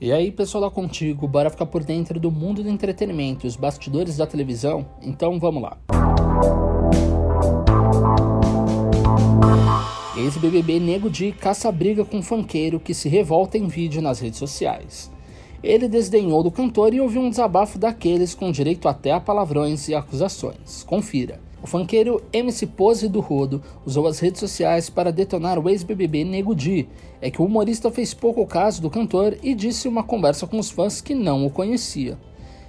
E aí, pessoal da Contigo, bora ficar por dentro do mundo do entretenimento e os bastidores da televisão? Então vamos lá. Ex-BBB Nego Di caça briga com um funkeiro que se revolta em vídeo nas redes sociais. Ele desdenhou do cantor e ouviu um desabafo daqueles com direito até a palavrões e acusações. Confira. O funkeiro MC Pose do Rodo usou as redes sociais para detonar o ex-BBB Nego Di. É que o humorista fez pouco caso do cantor e disse uma conversa com os fãs que não o conhecia.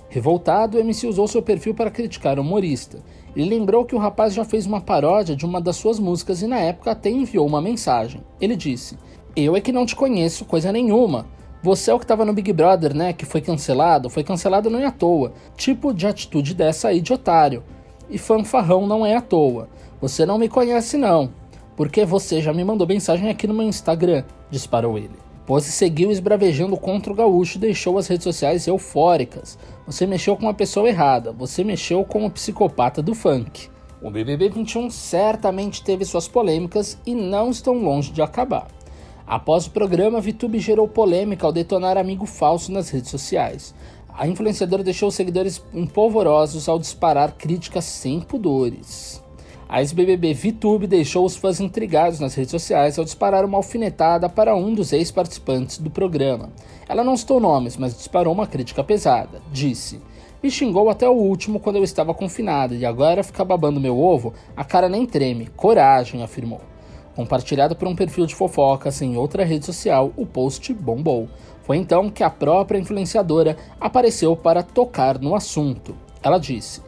Revoltado, o MC usou seu perfil para criticar o humorista. Ele lembrou que o rapaz já fez uma paródia de uma das suas músicas e na época até enviou uma mensagem. Ele disse: Eu é que não te conheço coisa nenhuma. Você é o que estava no Big Brother, né? Que foi cancelado. Foi cancelado não é à toa. Tipo de atitude dessa aí de otário e fanfarrão não é à toa. Você não me conhece não, porque você já me mandou mensagem aqui no meu Instagram, disparou ele. Pose seguiu esbravejando contra o gaúcho e deixou as redes sociais eufóricas. Você mexeu com a pessoa errada, você mexeu com o psicopata do funk. O BBB 21 certamente teve suas polêmicas e não estão longe de acabar. Após o programa, Vitube gerou polêmica ao detonar amigo falso nas redes sociais. A influenciadora deixou os seguidores empolvorosos ao disparar críticas sem pudores. A ex-BBB VTube deixou os fãs intrigados nas redes sociais ao disparar uma alfinetada para um dos ex-participantes do programa. Ela não citou nomes, mas disparou uma crítica pesada. Disse: Me xingou até o último quando eu estava confinada e agora fica babando meu ovo, a cara nem treme. Coragem, afirmou. Compartilhado por um perfil de fofocas em outra rede social, o post bombou. Foi então que a própria influenciadora apareceu para tocar no assunto. Ela disse: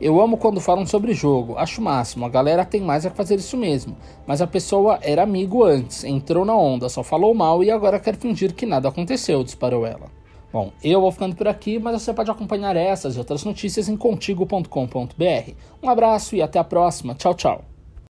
Eu amo quando falam sobre jogo, acho máximo, a galera tem mais a fazer isso mesmo. Mas a pessoa era amigo antes, entrou na onda, só falou mal e agora quer fingir que nada aconteceu, disparou ela. Bom, eu vou ficando por aqui, mas você pode acompanhar essas e outras notícias em contigo.com.br. Um abraço e até a próxima. Tchau, tchau.